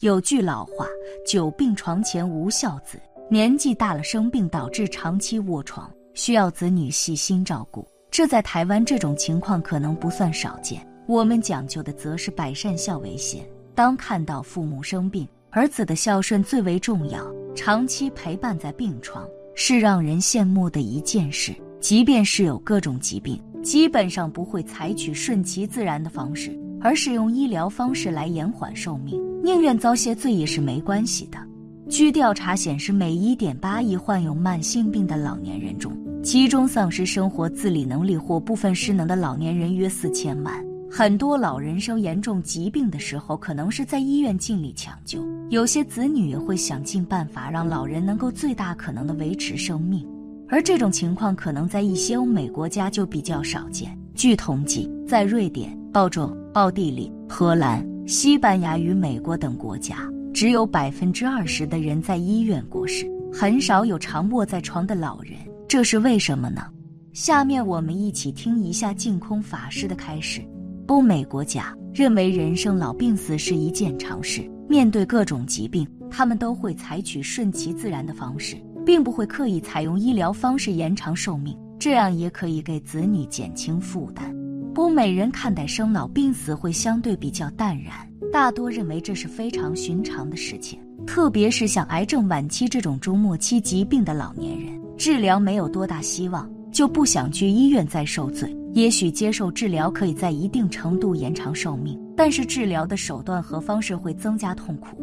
有句老话：“久病床前无孝子。”年纪大了生病导致长期卧床，需要子女细心照顾。这在台湾这种情况可能不算少见。我们讲究的则是百善孝为先。当看到父母生病，儿子的孝顺最为重要。长期陪伴在病床是让人羡慕的一件事。即便是有各种疾病，基本上不会采取顺其自然的方式，而是用医疗方式来延缓寿命。宁愿遭些罪也是没关系的。据调查显示，每一点八亿患有慢性病的老年人中，其中丧失生活自理能力或部分失能的老年人约四千万。很多老人生严重疾病的时候，可能是在医院尽力抢救，有些子女也会想尽办法让老人能够最大可能的维持生命。而这种情况可能在一些欧美国家就比较少见。据统计，在瑞典、澳洲、奥地利、荷兰。西班牙与美国等国家，只有百分之二十的人在医院过世，很少有常卧在床的老人，这是为什么呢？下面我们一起听一下净空法师的开始。欧美国家认为人生老病死是一件常事，面对各种疾病，他们都会采取顺其自然的方式，并不会刻意采用医疗方式延长寿命，这样也可以给子女减轻负担。欧美人看待生老病死会相对比较淡然，大多认为这是非常寻常的事情。特别是像癌症晚期这种中末期疾病的老年人，治疗没有多大希望，就不想去医院再受罪。也许接受治疗可以在一定程度延长寿命，但是治疗的手段和方式会增加痛苦，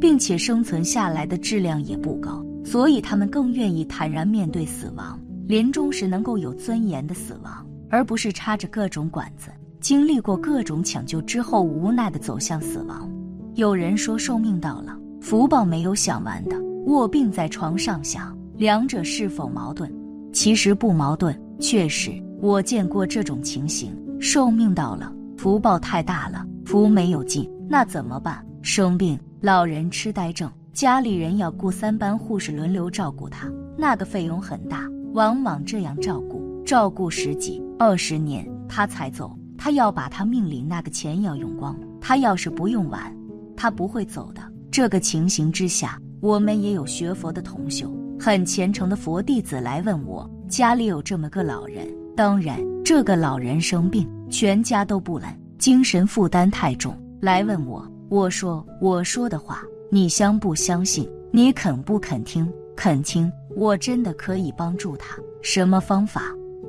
并且生存下来的质量也不高，所以他们更愿意坦然面对死亡，临终时能够有尊严的死亡。而不是插着各种管子，经历过各种抢救之后，无奈的走向死亡。有人说寿命到了，福报没有享完的，卧病在床上想，两者是否矛盾？其实不矛盾。确实，我见过这种情形：寿命到了，福报太大了，福没有尽，那怎么办？生病，老人痴呆症，家里人要雇三班护士轮流照顾他，那个费用很大，往往这样照顾。照顾十几二十年，他才走。他要把他命里那个钱要用光。他要是不用完，他不会走的。这个情形之下，我们也有学佛的同修，很虔诚的佛弟子来问我，家里有这么个老人。当然，这个老人生病，全家都不来，精神负担太重，来问我。我说我说的话，你相不相信？你肯不肯听？肯听，我真的可以帮助他。什么方法？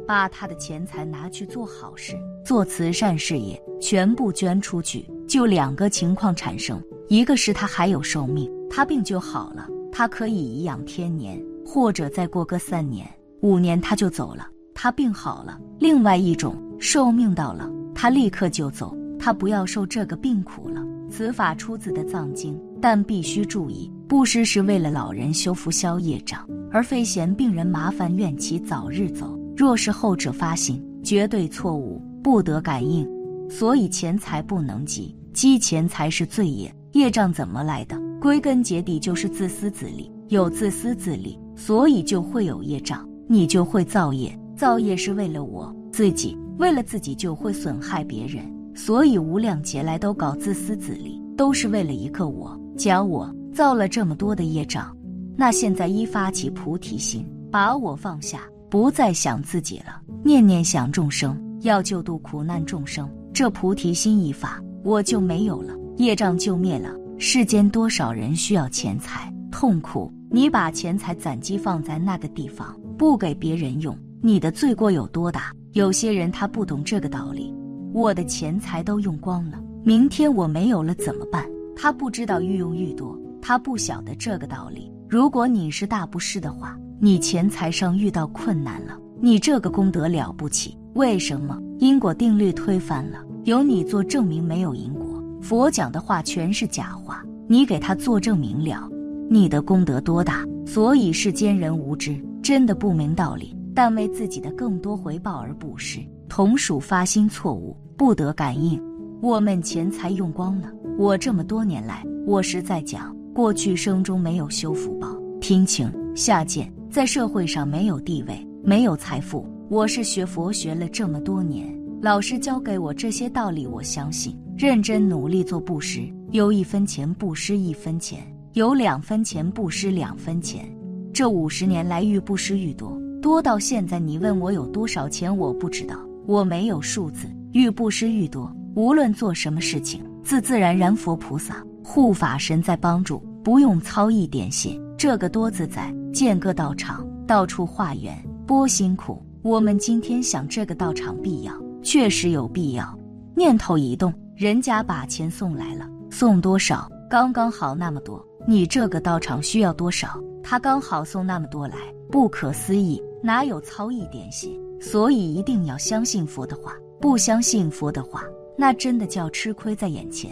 把他的钱财拿去做好事，做慈善事业，全部捐出去。就两个情况产生：一个是他还有寿命，他病就好了，他可以颐养天年；或者再过个三年、五年他就走了，他病好了。另外一种，寿命到了，他立刻就走，他不要受这个病苦了。此法出自的藏经，但必须注意，布施是为了老人修复消业障，而非嫌病人麻烦，愿其早日走。若是后者发心，绝对错误，不得感应。所以钱财不能积，积钱财是罪业。业障怎么来的？归根结底就是自私自利。有自私自利，所以就会有业障，你就会造业。造业是为了我自己，为了自己就会损害别人。所以无量劫来都搞自私自利，都是为了一个我。假我造了这么多的业障，那现在一发起菩提心，把我放下。不再想自己了，念念想众生，要救度苦难众生，这菩提心一发，我就没有了，业障就灭了。世间多少人需要钱财，痛苦，你把钱财攒积放在那个地方，不给别人用，你的罪过有多大？有些人他不懂这个道理，我的钱财都用光了，明天我没有了怎么办？他不知道愈用愈多，他不晓得这个道理。如果你是大布施的话。你钱财上遇到困难了，你这个功德了不起，为什么？因果定律推翻了，由你做证明没有因果。佛讲的话全是假话，你给他做证明了，你的功德多大？所以世间人无知，真的不明道理，但为自己的更多回报而布施，同属发心错误，不得感应。我们钱财用光了。我这么多年来，我实在讲，过去生中没有修福报，贫情下贱，在社会上没有地位，没有财富。我是学佛学了这么多年，老师教给我这些道理，我相信。认真努力做布施，有一分钱布施一分钱，有两分钱布施两分钱。这五十年来愈布施愈多，多到现在你问我有多少钱，我不知道，我没有数字。愈布施愈多，无论做什么事情，自自然然佛菩萨护法神在帮助，不用操一点心。这个多自在，建个道场，到处化缘，多辛苦。我们今天想这个道场必要，确实有必要。念头一动。人家把钱送来了，送多少？刚刚好那么多。你这个道场需要多少？他刚好送那么多来，不可思议，哪有操一点心？所以一定要相信佛的话，不相信佛的话，那真的叫吃亏在眼前。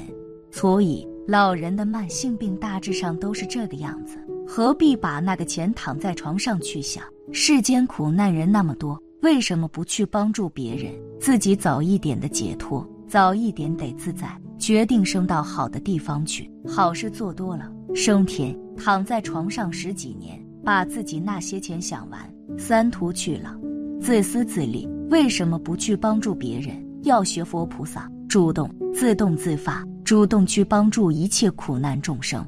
所以老人的慢性病大致上都是这个样子，何必把那个钱躺在床上去想？世间苦难人那么多，为什么不去帮助别人，自己早一点的解脱？早一点得自在，决定升到好的地方去。好事做多了，升天。躺在床上十几年，把自己那些钱想完，三途去了。自私自利，为什么不去帮助别人？要学佛菩萨，主动、自动、自发，主动去帮助一切苦难众生。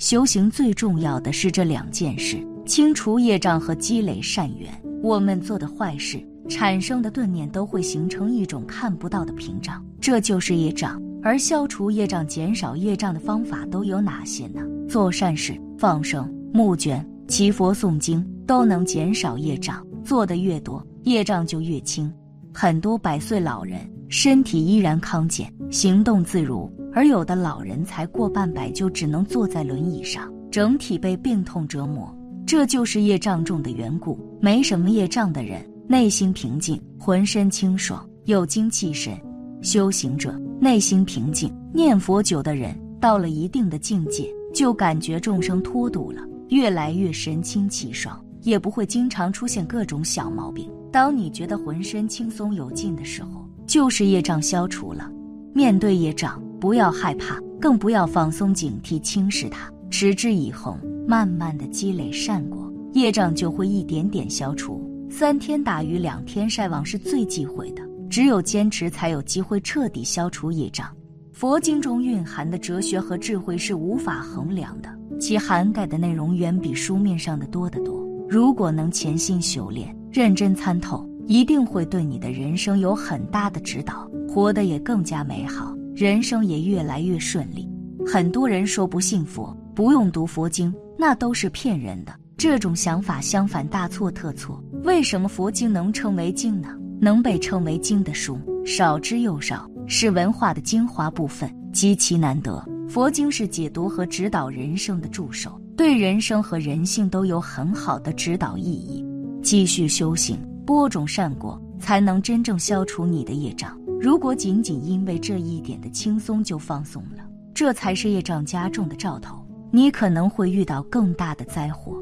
修行最重要的是这两件事：清除业障和积累善缘。我们做的坏事。产生的钝念都会形成一种看不到的屏障，这就是业障。而消除业障、减少业障的方法都有哪些呢？做善事、放生、募捐、祈佛、诵经，都能减少业障。做的越多，业障就越轻。很多百岁老人身体依然康健，行动自如，而有的老人才过半百就只能坐在轮椅上，整体被病痛折磨。这就是业障重的缘故。没什么业障的人。内心平静，浑身清爽，有精气神。修行者内心平静，念佛久的人，到了一定的境界，就感觉众生脱度了，越来越神清气爽，也不会经常出现各种小毛病。当你觉得浑身轻松有劲的时候，就是业障消除了。面对业障，不要害怕，更不要放松警惕，轻视它，持之以恒，慢慢的积累善果，业障就会一点点消除。三天打鱼两天晒网是最忌讳的，只有坚持才有机会彻底消除业障。佛经中蕴含的哲学和智慧是无法衡量的，其涵盖的内容远比书面上的多得多。如果能潜心修炼，认真参透，一定会对你的人生有很大的指导，活得也更加美好，人生也越来越顺利。很多人说不信佛，不用读佛经，那都是骗人的。这种想法相反大错特错。为什么佛经能称为经呢？能被称为经的书少之又少，是文化的精华部分，极其难得。佛经是解读和指导人生的助手，对人生和人性都有很好的指导意义。继续修行，播种善果，才能真正消除你的业障。如果仅仅因为这一点的轻松就放松了，这才是业障加重的兆头，你可能会遇到更大的灾祸。